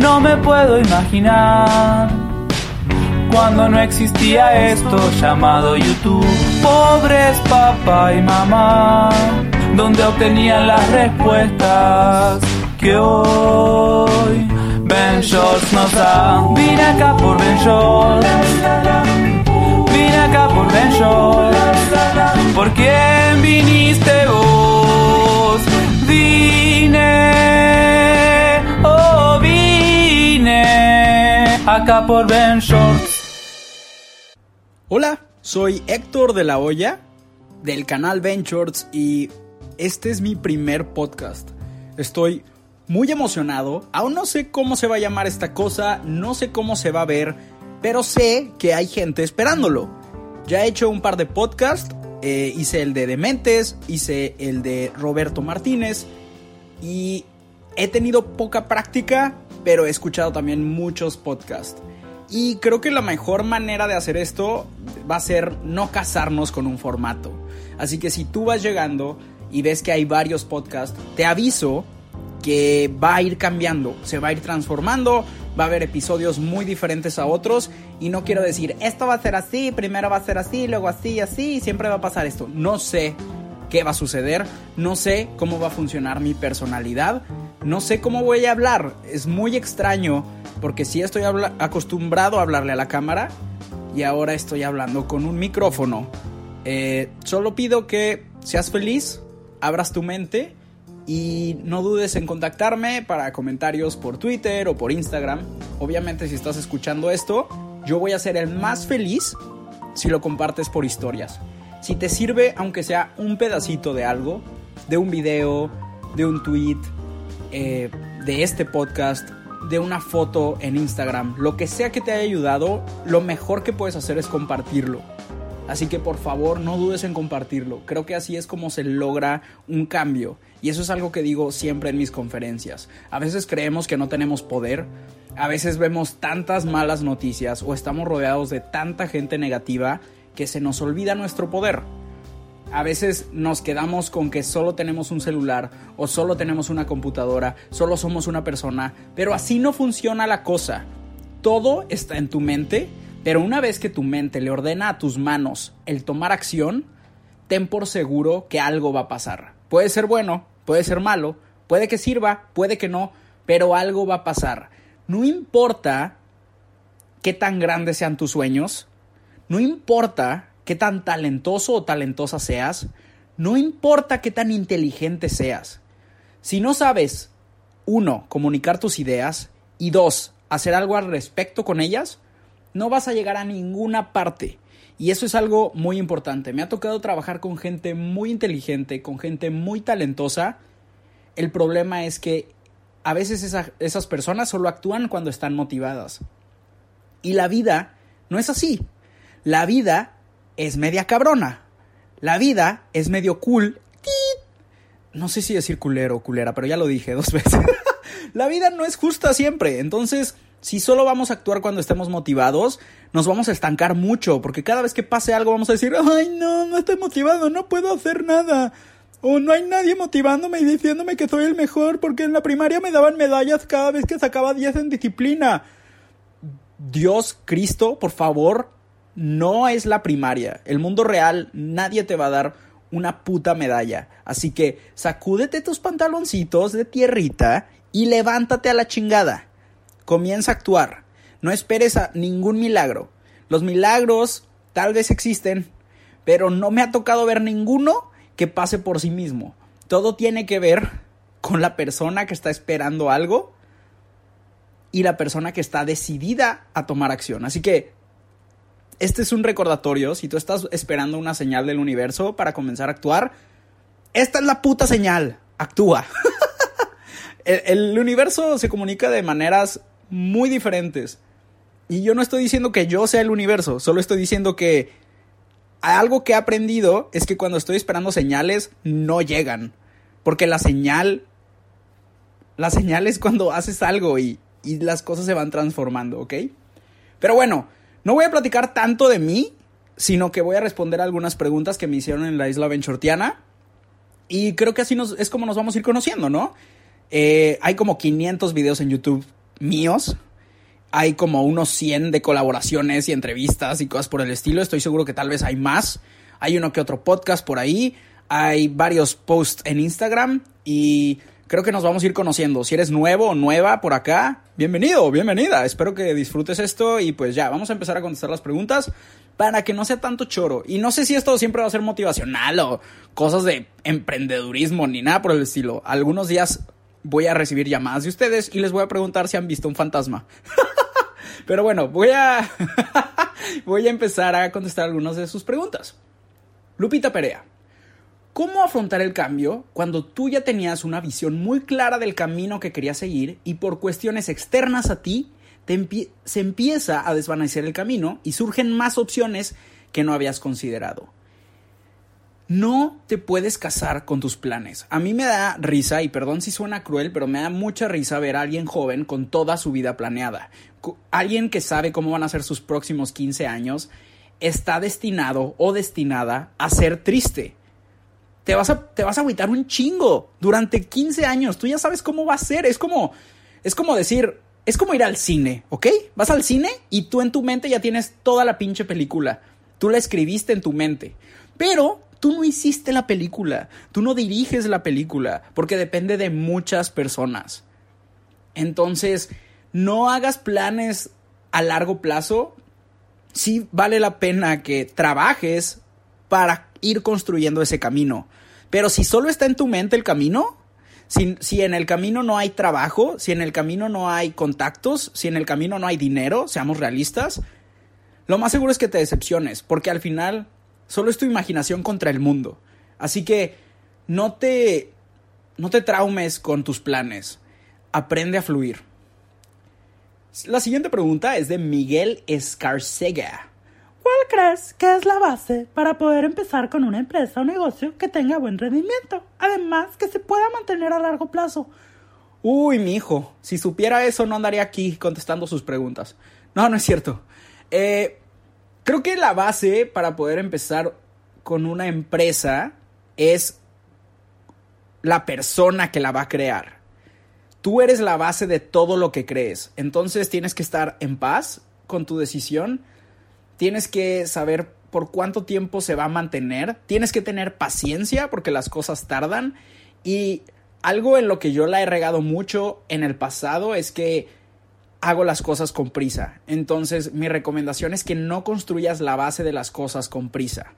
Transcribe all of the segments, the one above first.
No me puedo imaginar cuando no existía esto llamado YouTube. Pobres papá y mamá, donde obtenían las respuestas que hoy Ben Shorts nos da. Vine acá por Ben Shorts. Vine acá por Ben Shorts. ¿Por quién viniste acá por Ben Shorts. Hola, soy Héctor de la Hoya del canal Ventures y este es mi primer podcast. Estoy muy emocionado, aún no sé cómo se va a llamar esta cosa, no sé cómo se va a ver, pero sé que hay gente esperándolo. Ya he hecho un par de podcasts, eh, hice el de Dementes, hice el de Roberto Martínez y he tenido poca práctica, pero he escuchado también muchos podcasts. Y creo que la mejor manera de hacer esto va a ser no casarnos con un formato. Así que si tú vas llegando y ves que hay varios podcasts, te aviso que va a ir cambiando, se va a ir transformando, va a haber episodios muy diferentes a otros y no quiero decir, esto va a ser así, primero va a ser así, luego así, así, siempre va a pasar esto. No sé qué va a suceder, no sé cómo va a funcionar mi personalidad, no sé cómo voy a hablar, es muy extraño porque sí estoy acostumbrado a hablarle a la cámara y ahora estoy hablando con un micrófono. Eh, solo pido que seas feliz, abras tu mente y no dudes en contactarme para comentarios por Twitter o por Instagram. Obviamente si estás escuchando esto, yo voy a ser el más feliz si lo compartes por historias. Si te sirve, aunque sea un pedacito de algo, de un video, de un tweet, eh, de este podcast, de una foto en Instagram, lo que sea que te haya ayudado, lo mejor que puedes hacer es compartirlo. Así que por favor no dudes en compartirlo. Creo que así es como se logra un cambio. Y eso es algo que digo siempre en mis conferencias. A veces creemos que no tenemos poder. A veces vemos tantas malas noticias o estamos rodeados de tanta gente negativa que se nos olvida nuestro poder. A veces nos quedamos con que solo tenemos un celular o solo tenemos una computadora, solo somos una persona, pero así no funciona la cosa. Todo está en tu mente pero una vez que tu mente le ordena a tus manos el tomar acción, ten por seguro que algo va a pasar. Puede ser bueno, puede ser malo, puede que sirva, puede que no, pero algo va a pasar. No importa qué tan grandes sean tus sueños, no importa qué tan talentoso o talentosa seas, no importa qué tan inteligente seas. Si no sabes, uno, comunicar tus ideas y dos, hacer algo al respecto con ellas, no vas a llegar a ninguna parte. Y eso es algo muy importante. Me ha tocado trabajar con gente muy inteligente, con gente muy talentosa. El problema es que a veces esas personas solo actúan cuando están motivadas. Y la vida no es así. La vida es media cabrona. La vida es medio cool. No sé si decir culero o culera, pero ya lo dije dos veces. la vida no es justa siempre. Entonces, si solo vamos a actuar cuando estemos motivados, nos vamos a estancar mucho, porque cada vez que pase algo vamos a decir, ay no, no estoy motivado, no puedo hacer nada. O no hay nadie motivándome y diciéndome que soy el mejor, porque en la primaria me daban medallas cada vez que sacaba 10 en disciplina. Dios, Cristo, por favor, no es la primaria. El mundo real, nadie te va a dar una puta medalla. Así que sacúdete tus pantaloncitos de tierrita y levántate a la chingada comienza a actuar. No esperes a ningún milagro. Los milagros tal vez existen, pero no me ha tocado ver ninguno que pase por sí mismo. Todo tiene que ver con la persona que está esperando algo y la persona que está decidida a tomar acción. Así que este es un recordatorio. Si tú estás esperando una señal del universo para comenzar a actuar, esta es la puta señal. actúa. el, universo se comunica de maneras muy diferentes. Y yo no estoy diciendo que yo sea el universo, solo estoy diciendo que algo que he aprendido es que cuando estoy esperando señales no llegan. Porque la señal... La señal es cuando haces algo y, y las cosas se van transformando, ¿ok? Pero bueno, no voy a platicar tanto de mí, sino que voy a responder algunas preguntas que me hicieron en la isla Benchortiana. Y creo que así nos, es como nos vamos a ir conociendo, ¿no? Eh, hay como 500 videos en YouTube míos. Hay como unos 100 de colaboraciones y entrevistas y cosas por el estilo. Estoy seguro que tal vez hay más. Hay uno que otro podcast por ahí. Hay varios posts en Instagram. Y creo que nos vamos a ir conociendo. Si eres nuevo o nueva por acá, bienvenido, bienvenida. Espero que disfrutes esto y pues ya, vamos a empezar a contestar las preguntas para que no sea tanto choro. Y no sé si esto siempre va a ser motivacional o cosas de emprendedurismo ni nada por el estilo. Algunos días voy a recibir llamadas de ustedes y les voy a preguntar si han visto un fantasma. Pero bueno, voy a voy a empezar a contestar algunas de sus preguntas. Lupita Perea. ¿Cómo afrontar el cambio cuando tú ya tenías una visión muy clara del camino que querías seguir y por cuestiones externas a ti se empieza a desvanecer el camino y surgen más opciones que no habías considerado? No te puedes casar con tus planes. A mí me da risa, y perdón si suena cruel, pero me da mucha risa ver a alguien joven con toda su vida planeada. Alguien que sabe cómo van a ser sus próximos 15 años está destinado o destinada a ser triste te vas a, te vas a un chingo durante 15 años. Tú ya sabes cómo va a ser. Es como, es como decir, es como ir al cine, ¿ok? Vas al cine y tú en tu mente ya tienes toda la pinche película. Tú la escribiste en tu mente. Pero tú no hiciste la película. Tú no diriges la película. Porque depende de muchas personas. Entonces, no hagas planes a largo plazo. Sí vale la pena que trabajes para ir construyendo ese camino. Pero si solo está en tu mente el camino, si, en el camino no hay trabajo, si en el camino no hay contactos, si en el camino no hay dinero, seamos realistas, lo más seguro es que te decepciones, porque al final solo es tu imaginación contra el mundo. Así que no te, no te traumes con tus planes, aprende a fluir. La siguiente pregunta es de Miguel Escarcega. ¿Cuál crees que es la base para poder empezar con una empresa o negocio que tenga buen rendimiento? Además, que se pueda mantener a largo plazo. Uy, mi hijo, si supiera eso no andaría aquí contestando sus preguntas. No, no es cierto. Eh, creo que la base para poder empezar con una empresa es la persona que la va a crear. Tú eres la base de todo lo que crees. Entonces tienes que estar en paz con tu decisión tienes que saber por cuánto tiempo se va a mantener, tienes que tener paciencia porque las cosas tardan y algo en lo que yo la he regado mucho en el pasado es que hago las cosas con prisa. Entonces mi recomendación es que no construyas la base de las cosas con prisa.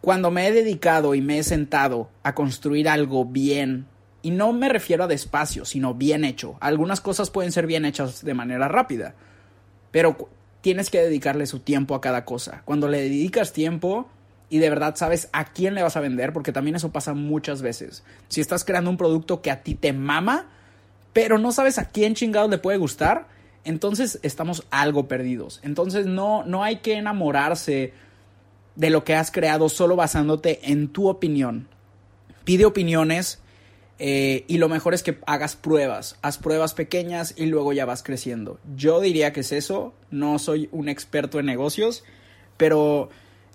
Cuando me he dedicado y me he sentado a construir algo bien, y no me refiero a despacio, sino bien hecho, algunas cosas pueden ser bien hechas de manera rápida, pero tienes que dedicarle su tiempo a cada cosa. Cuando le dedicas tiempo y de verdad sabes a quién le vas a vender, porque también eso pasa muchas veces. Si estás creando un producto que a ti te mama, pero no sabes a quién chingado le puede gustar, entonces estamos algo perdidos. Entonces no, no hay que enamorarse de lo que has creado solo basándote en tu opinión. Pide opiniones eh, y lo mejor es que hagas pruebas, haz pruebas pequeñas y luego ya vas creciendo. Yo diría que es eso, no soy un experto en negocios, pero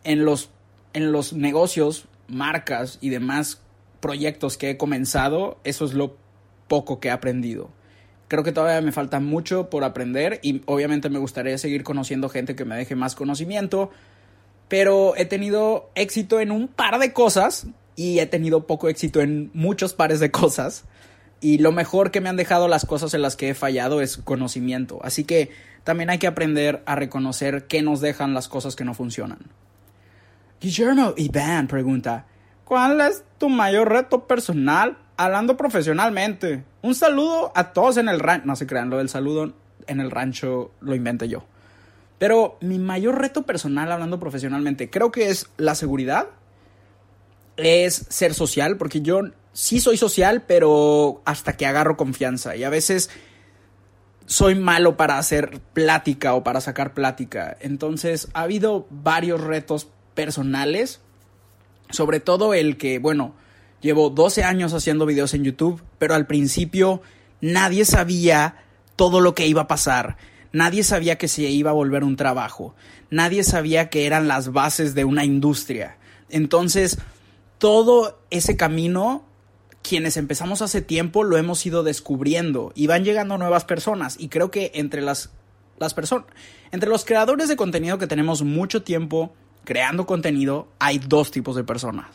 en los, en los negocios, marcas y demás proyectos que he comenzado, eso es lo poco que he aprendido. Creo que todavía me falta mucho por aprender y obviamente me gustaría seguir conociendo gente que me deje más conocimiento, pero he tenido éxito en un par de cosas y he tenido poco éxito en muchos pares de cosas. Y lo mejor que me han dejado las cosas en las que he fallado es conocimiento. Así que también hay que aprender a reconocer qué nos dejan las cosas que no funcionan. Guillermo Iván pregunta, ¿cuál es tu mayor reto personal hablando profesionalmente? Un saludo a todos en el rancho. No se crean, lo del saludo en el rancho lo inventé yo. Pero mi mayor reto personal hablando profesionalmente creo que es la seguridad es ser social, porque yo sí soy social, pero hasta que agarro confianza. Y a veces soy malo para hacer plática o para sacar plática. Entonces ha habido varios retos personales. Sobre todo el que, bueno, llevo 12 años haciendo videos en YouTube, pero al principio nadie sabía todo lo que iba a pasar. Nadie sabía que se iba a volver un trabajo. Nadie sabía que eran las bases de una industria. Entonces, todo ese camino, quienes empezamos hace tiempo, lo hemos ido descubriendo y van llegando nuevas personas. Y creo que entre las, las personas, entre los creadores de contenido que tenemos mucho tiempo creando contenido, hay dos tipos de personas.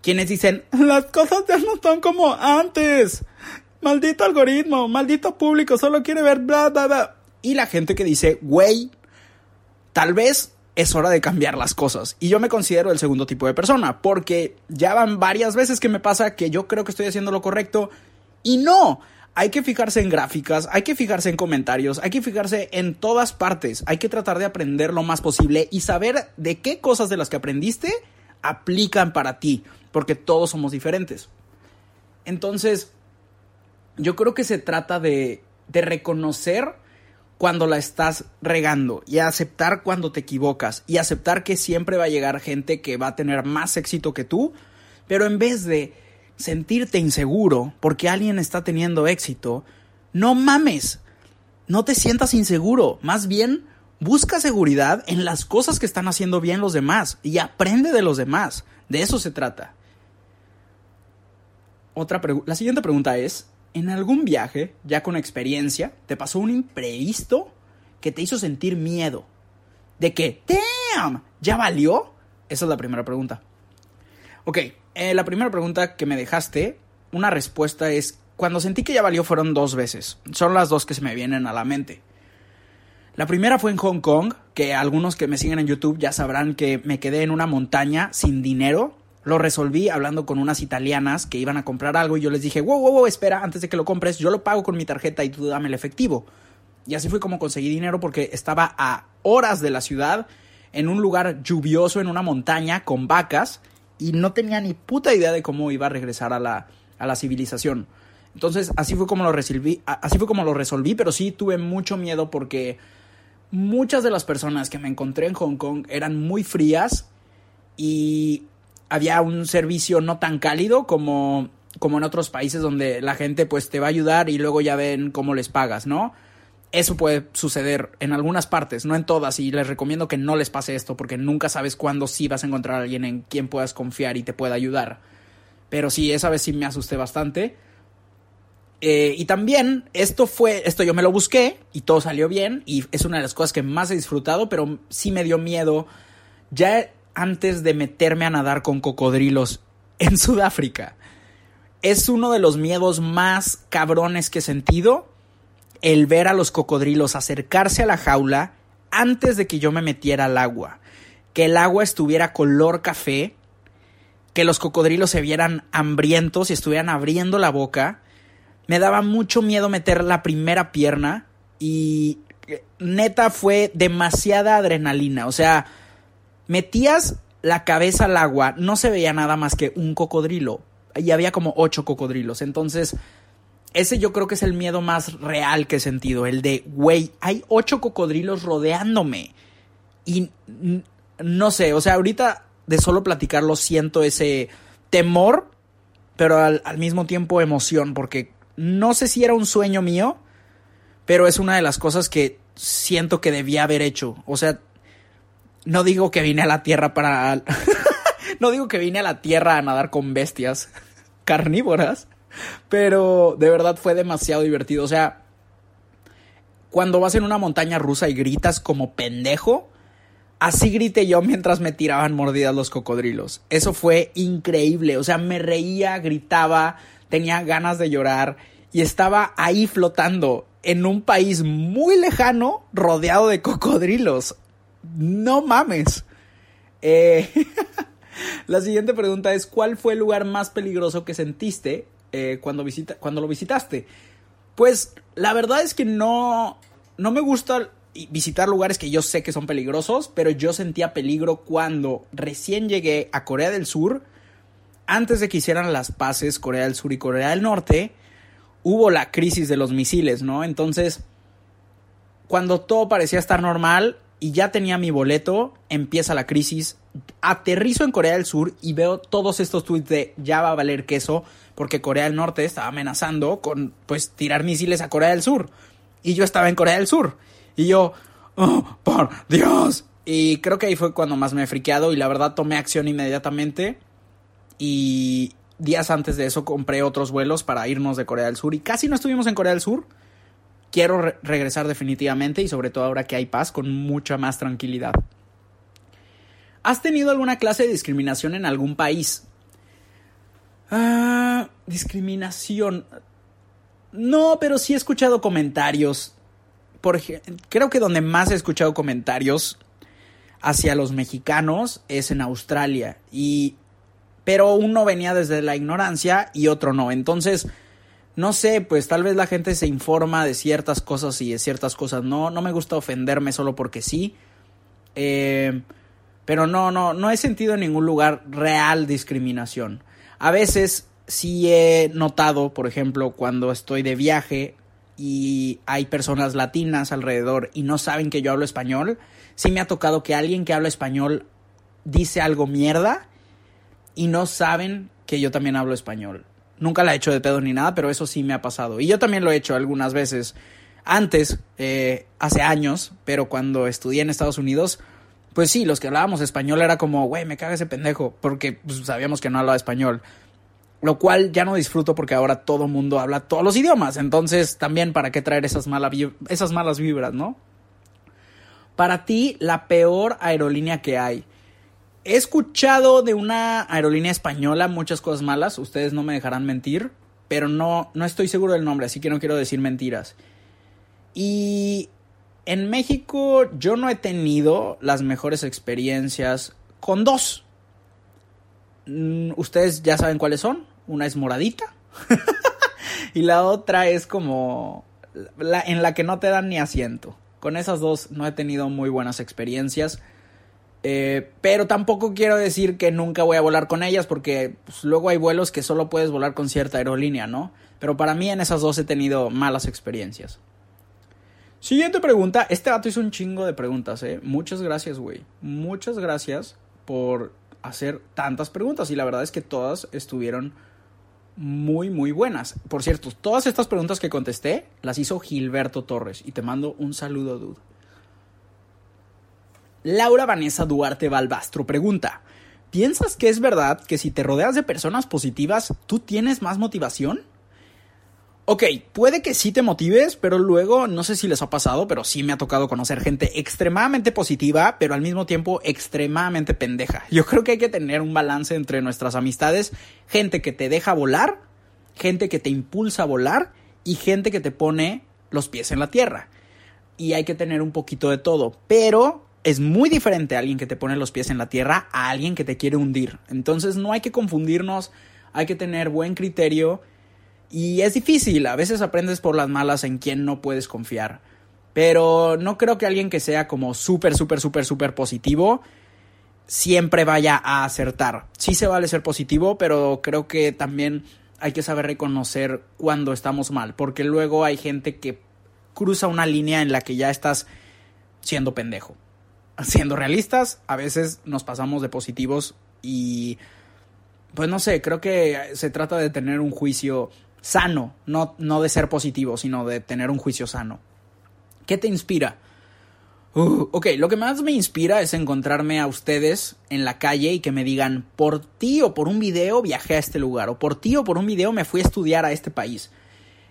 Quienes dicen, las cosas ya no están como antes. Maldito algoritmo, maldito público, solo quiere ver bla, bla, bla. Y la gente que dice, güey, tal vez es hora de cambiar las cosas. Y yo me considero el segundo tipo de persona, porque ya van varias veces que me pasa que yo creo que estoy haciendo lo correcto y no. Hay que fijarse en gráficas, hay que fijarse en comentarios, hay que fijarse en todas partes. Hay que tratar de aprender lo más posible y saber de qué cosas de las que aprendiste aplican para ti, porque todos somos diferentes. Entonces, yo creo que se trata de, de reconocer cuando la estás regando y aceptar cuando te equivocas y aceptar que siempre va a llegar gente que va a tener más éxito que tú, pero en vez de sentirte inseguro porque alguien está teniendo éxito, no mames, no te sientas inseguro, más bien busca seguridad en las cosas que están haciendo bien los demás y aprende de los demás, de eso se trata. Otra la siguiente pregunta es, en algún viaje, ya con experiencia, te pasó un imprevisto que te hizo sentir miedo. De que, damn, ¿ya valió? Esa es la primera pregunta. Ok, eh, la primera pregunta que me dejaste, una respuesta es, cuando sentí que ya valió fueron dos veces. Son las dos que se me vienen a la mente. La primera fue en Hong Kong, que algunos que me siguen en YouTube ya sabrán que me quedé en una montaña sin dinero lo resolví hablando con unas italianas que iban a comprar algo y yo les dije, wow, wow, wow, espera, antes de que lo compres, yo lo pago con mi tarjeta y tú dame el efectivo. Y así fue como conseguí dinero porque estaba a horas de la ciudad, en un lugar lluvioso, en una montaña, con vacas, y no tenía ni puta idea de cómo iba a regresar a la, a la civilización. Entonces, así fue como lo resolví, así fue como lo resolví, pero sí tuve mucho miedo porque muchas de las personas que me encontré en Hong Kong eran muy frías y había un servicio no tan cálido como, como en otros países donde la gente pues te va a ayudar y luego ya ven cómo les pagas, ¿no? Eso puede suceder en algunas partes, no en todas, y les recomiendo que no les pase esto porque nunca sabes cuándo sí vas a encontrar a alguien en quien puedas confiar y te pueda ayudar. Pero sí, esa vez sí me asusté bastante. Eh, y también esto fue, esto yo me lo busqué y todo salió bien y es una de las cosas que más he disfrutado, pero sí me dio miedo. Ya antes de meterme a nadar con cocodrilos en Sudáfrica. Es uno de los miedos más cabrones que he sentido el ver a los cocodrilos acercarse a la jaula antes de que yo me metiera al agua. Que el agua estuviera color café, que los cocodrilos se vieran hambrientos y estuvieran abriendo la boca. Me daba mucho miedo meter la primera pierna y eh, neta fue demasiada adrenalina. O sea, metías la cabeza al agua, no se veía nada más que un cocodrilo. Y había como ocho cocodrilos. Entonces, ese yo creo que es el miedo más real que he sentido. El de, güey, hay ocho cocodrilos rodeándome. Y no sé, o sea, ahorita de solo platicarlo siento ese temor, pero al, al mismo tiempo emoción, porque no sé si era un sueño mío, pero es una de las cosas que siento que debía haber hecho. O sea, no digo que vine a la Tierra para... no digo que vine a la Tierra a nadar con bestias carnívoras, pero de verdad fue demasiado divertido. O sea, cuando vas en una montaña rusa y gritas como pendejo, así grité yo mientras me tiraban mordidas los cocodrilos. Eso fue increíble. O sea, me reía, gritaba, tenía ganas de llorar y estaba ahí flotando en un país muy lejano rodeado de cocodrilos no mames. Eh, la siguiente pregunta es, ¿cuál fue el lugar más peligroso que sentiste eh, cuando, visita, cuando lo visitaste? Pues la verdad es que no, no me gusta visitar lugares que yo sé que son peligrosos, pero yo sentía peligro cuando recién llegué a Corea del Sur antes de que hicieran las paces Corea del Sur y Corea del Norte, hubo la crisis de los misiles, ¿no? Entonces, cuando todo parecía estar normal y ya tenía mi boleto, empieza la crisis. Aterrizo en Corea del Sur y veo todos estos tweets de ya va a valer queso porque Corea del Norte estaba amenazando con pues tirar misiles a Corea del Sur. Y yo estaba en Corea del Sur. Y yo, oh, por Dios. Y creo que ahí fue cuando más me he friqueado y la verdad tomé acción inmediatamente. Y días antes de eso compré otros vuelos para irnos de Corea del Sur. Y casi no estuvimos en Corea del Sur. Quiero re regresar definitivamente y sobre todo ahora que hay paz con mucha más tranquilidad. ¿Has tenido alguna clase de discriminación en algún país? Ah, discriminación. No, pero sí he escuchado comentarios. Por creo que donde más he escuchado comentarios hacia los mexicanos es en Australia. Y. Pero uno venía desde la ignorancia y otro no. Entonces, no sé, pues tal vez la gente se informa de ciertas cosas y de ciertas cosas no. No me gusta ofenderme solo porque sí. Eh, pero no, no, no he sentido en ningún lugar real discriminación. A veces sí he notado, por ejemplo, cuando estoy de viaje y hay personas latinas alrededor y no saben que yo hablo español, sí me ha tocado que alguien que habla español dice algo mierda y no saben que yo también hablo español. Nunca la he hecho de pedo ni nada, pero eso sí me ha pasado. Y yo también lo he hecho algunas veces antes, eh, hace años, pero cuando estudié en Estados Unidos, pues sí, los que hablábamos español era como, güey, me caga ese pendejo, porque pues, sabíamos que no hablaba español. Lo cual ya no disfruto porque ahora todo mundo habla todos los idiomas. Entonces, también, ¿para qué traer esas, esas malas vibras, no? Para ti, la peor aerolínea que hay. He escuchado de una aerolínea española muchas cosas malas, ustedes no me dejarán mentir, pero no, no estoy seguro del nombre, así que no quiero decir mentiras. Y en México yo no he tenido las mejores experiencias con dos. Mm, ustedes ya saben cuáles son. Una es moradita. y la otra es como la, en la que no te dan ni asiento. Con esas dos no he tenido muy buenas experiencias. Eh, pero tampoco quiero decir que nunca voy a volar con ellas porque pues, luego hay vuelos que solo puedes volar con cierta aerolínea, ¿no? Pero para mí en esas dos he tenido malas experiencias. Siguiente pregunta. Este dato hizo un chingo de preguntas, ¿eh? Muchas gracias, güey. Muchas gracias por hacer tantas preguntas y la verdad es que todas estuvieron muy, muy buenas. Por cierto, todas estas preguntas que contesté las hizo Gilberto Torres y te mando un saludo, dude. Laura Vanessa Duarte Balbastro pregunta, ¿piensas que es verdad que si te rodeas de personas positivas, tú tienes más motivación? Ok, puede que sí te motives, pero luego no sé si les ha pasado, pero sí me ha tocado conocer gente extremadamente positiva, pero al mismo tiempo extremadamente pendeja. Yo creo que hay que tener un balance entre nuestras amistades, gente que te deja volar, gente que te impulsa a volar y gente que te pone los pies en la tierra. Y hay que tener un poquito de todo, pero es muy diferente a alguien que te pone los pies en la tierra a alguien que te quiere hundir. Entonces no hay que confundirnos, hay que tener buen criterio y es difícil, a veces aprendes por las malas en quien no puedes confiar. Pero no creo que alguien que sea como súper, súper, súper, súper positivo siempre vaya a acertar. Sí se vale ser positivo, pero creo que también hay que saber reconocer cuando estamos mal, porque luego hay gente que cruza una línea en la que ya estás siendo pendejo. Siendo realistas, a veces nos pasamos de positivos y pues no sé, creo que se trata de tener un juicio sano, no, no de ser positivo, sino de tener un juicio sano. ¿Qué te inspira? Uh, ok, lo que más me inspira es encontrarme a ustedes en la calle y que me digan, por ti o por un video viajé a este lugar, o por ti o por un video me fui a estudiar a este país.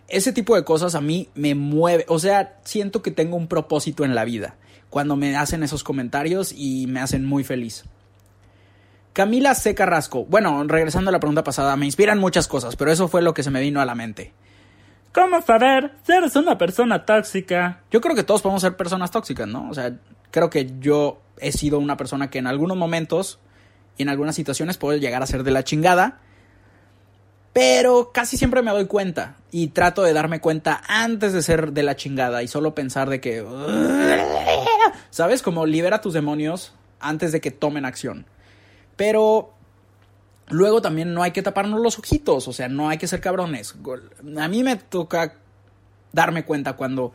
Ese tipo de cosas a mí me mueve, o sea, siento que tengo un propósito en la vida cuando me hacen esos comentarios y me hacen muy feliz. Camila C. Carrasco. Bueno, regresando a la pregunta pasada, me inspiran muchas cosas, pero eso fue lo que se me vino a la mente. ¿Cómo saber si eres una persona tóxica? Yo creo que todos podemos ser personas tóxicas, ¿no? O sea, creo que yo he sido una persona que en algunos momentos y en algunas situaciones puede llegar a ser de la chingada, pero casi siempre me doy cuenta y trato de darme cuenta antes de ser de la chingada y solo pensar de que... ¿Sabes? Como libera tus demonios antes de que tomen acción. Pero luego también no hay que taparnos los ojitos, o sea, no hay que ser cabrones. A mí me toca darme cuenta cuando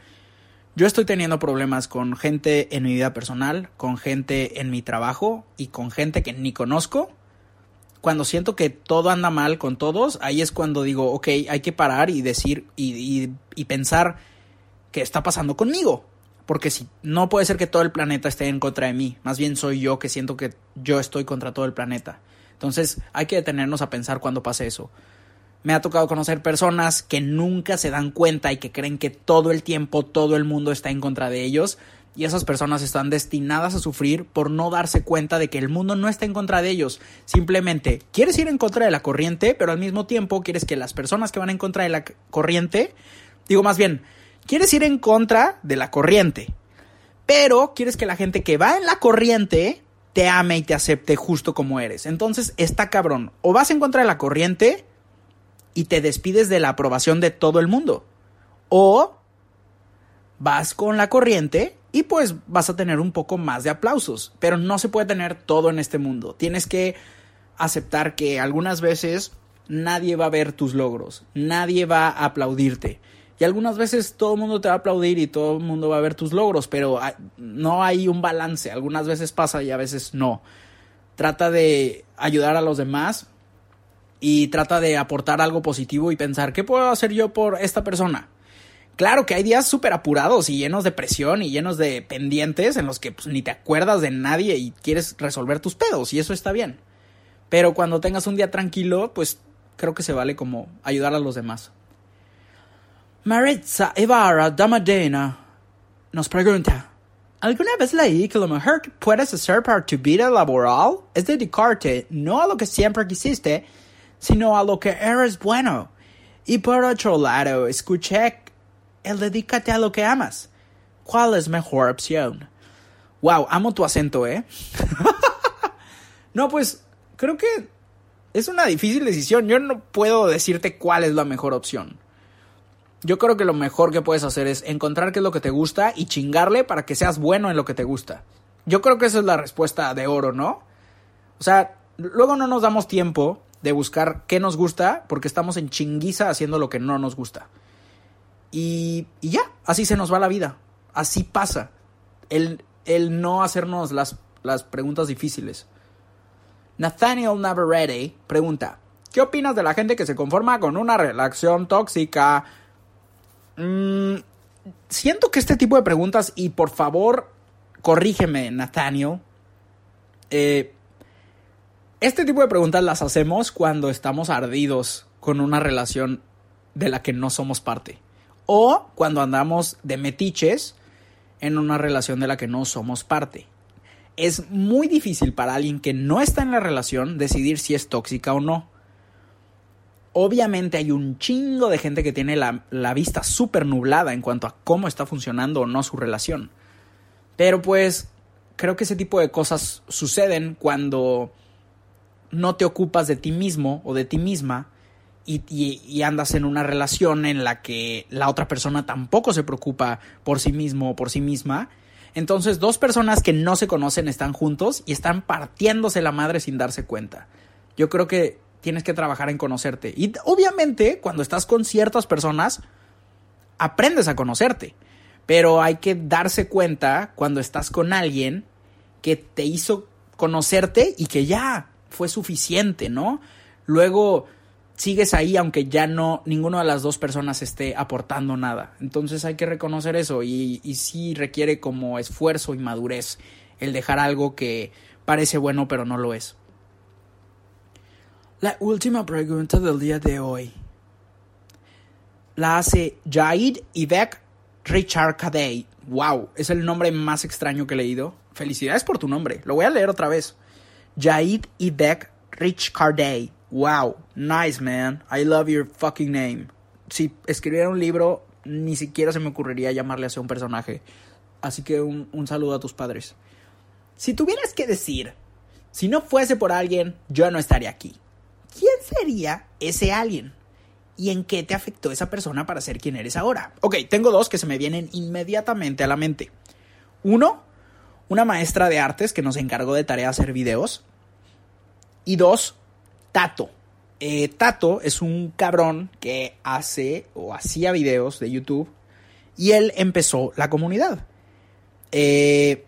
yo estoy teniendo problemas con gente en mi vida personal, con gente en mi trabajo y con gente que ni conozco. Cuando siento que todo anda mal con todos, ahí es cuando digo, ok, hay que parar y decir y, y pensar qué está pasando conmigo. Porque si no puede ser que todo el planeta esté en contra de mí, más bien soy yo que siento que yo estoy contra todo el planeta. Entonces hay que detenernos a pensar cuando pase eso. Me ha tocado conocer personas que nunca se dan cuenta y que creen que todo el tiempo todo el mundo está en contra de ellos y esas personas están destinadas a sufrir por no darse cuenta de que el mundo no está en contra de ellos. Simplemente quieres ir en contra de la corriente, pero al mismo tiempo quieres que las personas que van en contra de la corriente, digo más bien, quieres ir en contra de la corriente, pero quieres que la gente que va en la corriente te ame y te acepte justo como eres. Entonces está cabrón. O vas en contra de la corriente y te despides de la aprobación de todo el mundo. O vas con la corriente y pues vas a tener un poco más de aplausos. Pero no se puede tener todo en este mundo. Tienes que aceptar que algunas veces nadie va a ver tus logros. Nadie va a aplaudirte. Y algunas veces todo el mundo te va a aplaudir y todo el mundo va a ver tus logros, pero no hay un balance. Algunas veces pasa y a veces no. Trata de ayudar a los demás y trata de aportar algo positivo y pensar, ¿qué puedo hacer yo por esta persona? Claro que hay días súper apurados y llenos de presión y llenos de pendientes en los que pues, ni te acuerdas de nadie y quieres resolver tus pedos y eso está bien. Pero cuando tengas un día tranquilo, pues creo que se vale como ayudar a los demás. Maritza Ibarra Damadena nos pregunta, ¿alguna vez leí que lo mejor que puedes hacer para tu vida laboral es dedicarte no a lo que siempre quisiste, sino a lo que eres bueno? Y por otro lado, escuché el dedícate a lo que amas. ¿Cuál es mejor opción? Wow, amo tu acento, ¿eh? no, pues creo que es una difícil decisión. Yo no puedo decirte cuál es la mejor opción. Yo creo que lo mejor que puedes hacer es encontrar qué es lo que te gusta y chingarle para que seas bueno en lo que te gusta. Yo creo que esa es la respuesta de oro, ¿no? O sea, luego no nos damos tiempo de buscar qué nos gusta porque estamos en chinguiza haciendo lo que no nos gusta. Y, y ya, así se nos va la vida. Así pasa. El, el no hacernos las, las preguntas difíciles. Nathaniel Navarrete pregunta, ¿qué opinas de la gente que se conforma con una relación tóxica? Mm, siento que este tipo de preguntas, y por favor, corrígeme, Nathaniel. Eh, este tipo de preguntas las hacemos cuando estamos ardidos con una relación de la que no somos parte. O cuando andamos de metiches en una relación de la que no somos parte. Es muy difícil para alguien que no está en la relación decidir si es tóxica o no. Obviamente hay un chingo de gente que tiene la, vista súper nublada en cuanto a cómo está funcionando o no su relación. Pero pues creo que ese tipo de cosas suceden cuando no te ocupas de ti mismo o de ti misma y, y, andas en una relación en la que la otra persona tampoco se preocupa por sí mismo o por sí misma. Entonces dos personas que no se conocen están juntos y están partiéndose la madre sin darse cuenta. Yo creo que tienes que trabajar en conocerte. Y obviamente, cuando estás con ciertas personas, aprendes a conocerte. Pero hay que darse cuenta cuando estás con alguien que te hizo conocerte y que ya fue suficiente, ¿no? Luego sigues ahí aunque ya no ninguna de las dos personas esté aportando nada. Entonces hay que reconocer eso y, y sí requiere como esfuerzo y madurez el dejar algo que parece bueno pero no lo es. La última pregunta del día de hoy la hace Jaid Ivek Richard Kadey. Wow, es el nombre más extraño que he leído. Felicidades por tu nombre. Lo voy a leer otra vez. Jaid Ivek Rich Carday. Wow, nice man. I love your fucking name. Si escribiera un libro, ni siquiera se me ocurriría llamarle a un personaje. Así que un, un saludo a tus padres. Si tuvieras que decir, si no fuese por alguien, yo no estaría aquí. ¿Quién sería ese alguien? ¿Y en qué te afectó esa persona para ser quien eres ahora? Ok, tengo dos que se me vienen inmediatamente a la mente. Uno, una maestra de artes que nos encargó de tarea hacer videos. Y dos, Tato. Eh, Tato es un cabrón que hace o hacía videos de YouTube y él empezó la comunidad. Eh,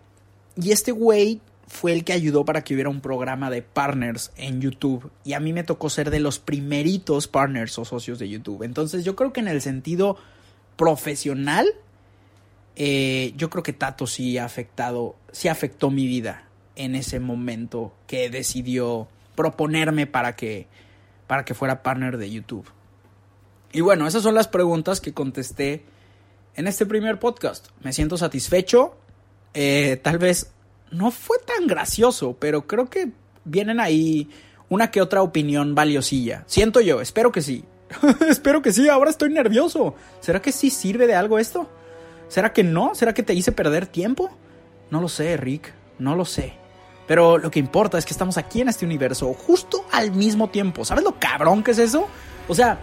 y este güey fue el que ayudó para que hubiera un programa de partners en YouTube. Y a mí me tocó ser de los primeritos partners o socios de YouTube. Entonces yo creo que en el sentido profesional, eh, yo creo que Tato sí ha afectado, sí afectó mi vida en ese momento que decidió proponerme para que para que fuera partner de YouTube. Y bueno, esas son las preguntas que contesté en este primer podcast. Me siento satisfecho. Eh, tal vez no fue tan gracioso, pero creo que vienen ahí una que otra opinión valiosilla. Siento yo, espero que sí. espero que sí, ahora estoy nervioso. ¿Será que sí sirve de algo esto? ¿Será que no? ¿Será que te hice perder tiempo? No lo sé, Rick, no lo sé. Pero lo que importa es que estamos aquí en este universo justo al mismo tiempo. ¿Sabes lo cabrón que es eso? O sea,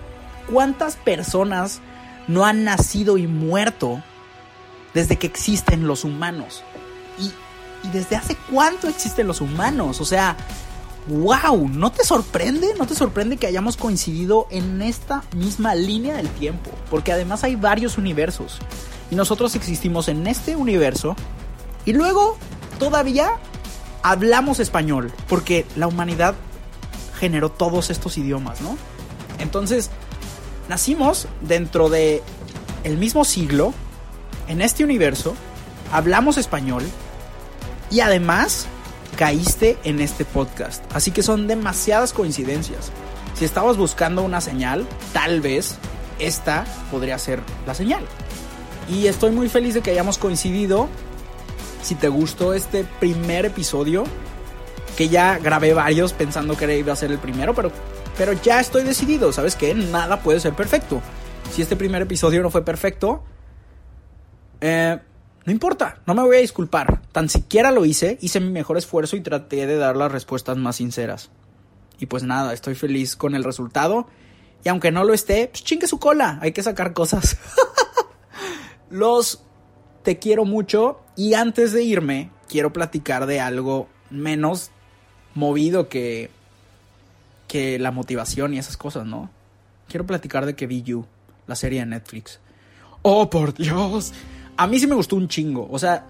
¿cuántas personas no han nacido y muerto desde que existen los humanos? Y, y desde hace cuánto existen los humanos? O sea, wow, ¿no te sorprende? ¿No te sorprende que hayamos coincidido en esta misma línea del tiempo? Porque además hay varios universos. Y nosotros existimos en este universo. Y luego, todavía hablamos español, porque la humanidad generó todos estos idiomas, ¿no? Entonces, nacimos dentro de el mismo siglo, en este universo, hablamos español y además caíste en este podcast. Así que son demasiadas coincidencias. Si estabas buscando una señal, tal vez esta podría ser la señal. Y estoy muy feliz de que hayamos coincidido si te gustó este primer episodio, que ya grabé varios pensando que iba a ser el primero, pero, pero ya estoy decidido, ¿sabes qué? Nada puede ser perfecto. Si este primer episodio no fue perfecto, eh, no importa, no me voy a disculpar. Tan siquiera lo hice, hice mi mejor esfuerzo y traté de dar las respuestas más sinceras. Y pues nada, estoy feliz con el resultado. Y aunque no lo esté, pues chingue su cola, hay que sacar cosas. Los te quiero mucho y antes de irme quiero platicar de algo menos movido que que la motivación y esas cosas, ¿no? Quiero platicar de que vi You, la serie de Netflix. Oh, por Dios. A mí sí me gustó un chingo. O sea,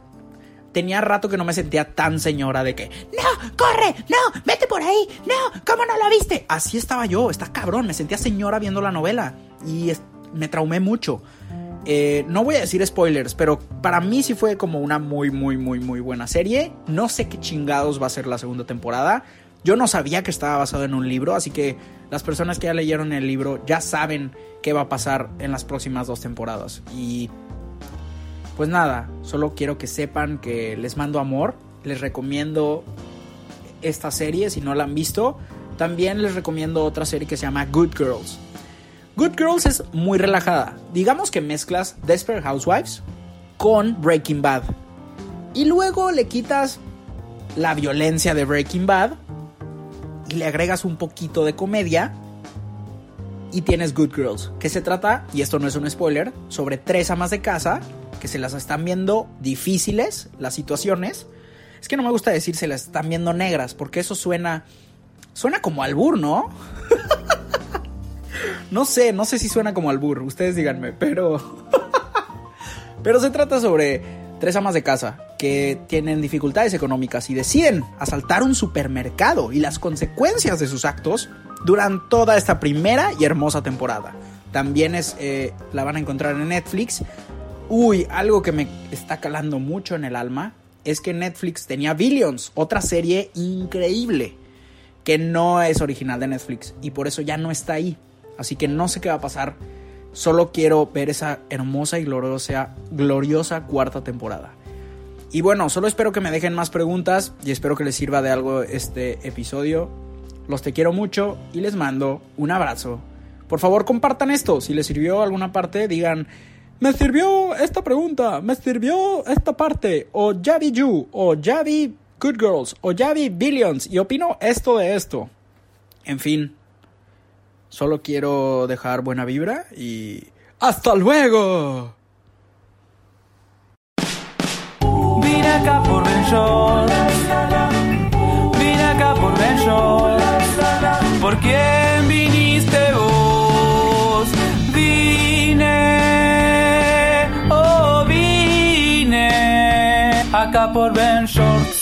tenía rato que no me sentía tan señora de que, no, corre, no, vete por ahí, no, ¿cómo no lo viste? Así estaba yo, está cabrón, me sentía señora viendo la novela y me traumé mucho. Eh, no voy a decir spoilers, pero para mí sí fue como una muy, muy, muy, muy buena serie. No sé qué chingados va a ser la segunda temporada. Yo no sabía que estaba basado en un libro, así que las personas que ya leyeron el libro ya saben qué va a pasar en las próximas dos temporadas. Y pues nada, solo quiero que sepan que les mando amor. Les recomiendo esta serie si no la han visto. También les recomiendo otra serie que se llama Good Girls. Good Girls es muy relajada. Digamos que mezclas Desperate Housewives con Breaking Bad. Y luego le quitas la violencia de Breaking Bad y le agregas un poquito de comedia y tienes Good Girls, que se trata, y esto no es un spoiler, sobre tres amas de casa que se las están viendo difíciles las situaciones. Es que no me gusta decir se las están viendo negras, porque eso suena suena como albur, ¿no? No sé, no sé si suena como albur, ustedes díganme, pero. pero se trata sobre tres amas de casa que tienen dificultades económicas y deciden asaltar un supermercado y las consecuencias de sus actos duran toda esta primera y hermosa temporada. También es, eh, la van a encontrar en Netflix. Uy, algo que me está calando mucho en el alma es que Netflix tenía Billions, otra serie increíble que no es original de Netflix y por eso ya no está ahí. Así que no sé qué va a pasar. Solo quiero ver esa hermosa y gloriosa, gloriosa cuarta temporada. Y bueno, solo espero que me dejen más preguntas y espero que les sirva de algo este episodio. Los te quiero mucho y les mando un abrazo. Por favor, compartan esto. Si les sirvió alguna parte, digan, me sirvió esta pregunta, me sirvió esta parte, o ya vi You, o ya vi Good Girls, o ya vi Billions, y opino esto de esto. En fin, Solo quiero dejar buena vibra y... ¡Hasta luego! Vine acá por Ben Vine acá por ¿Por quién viniste acá por Ben Shorts.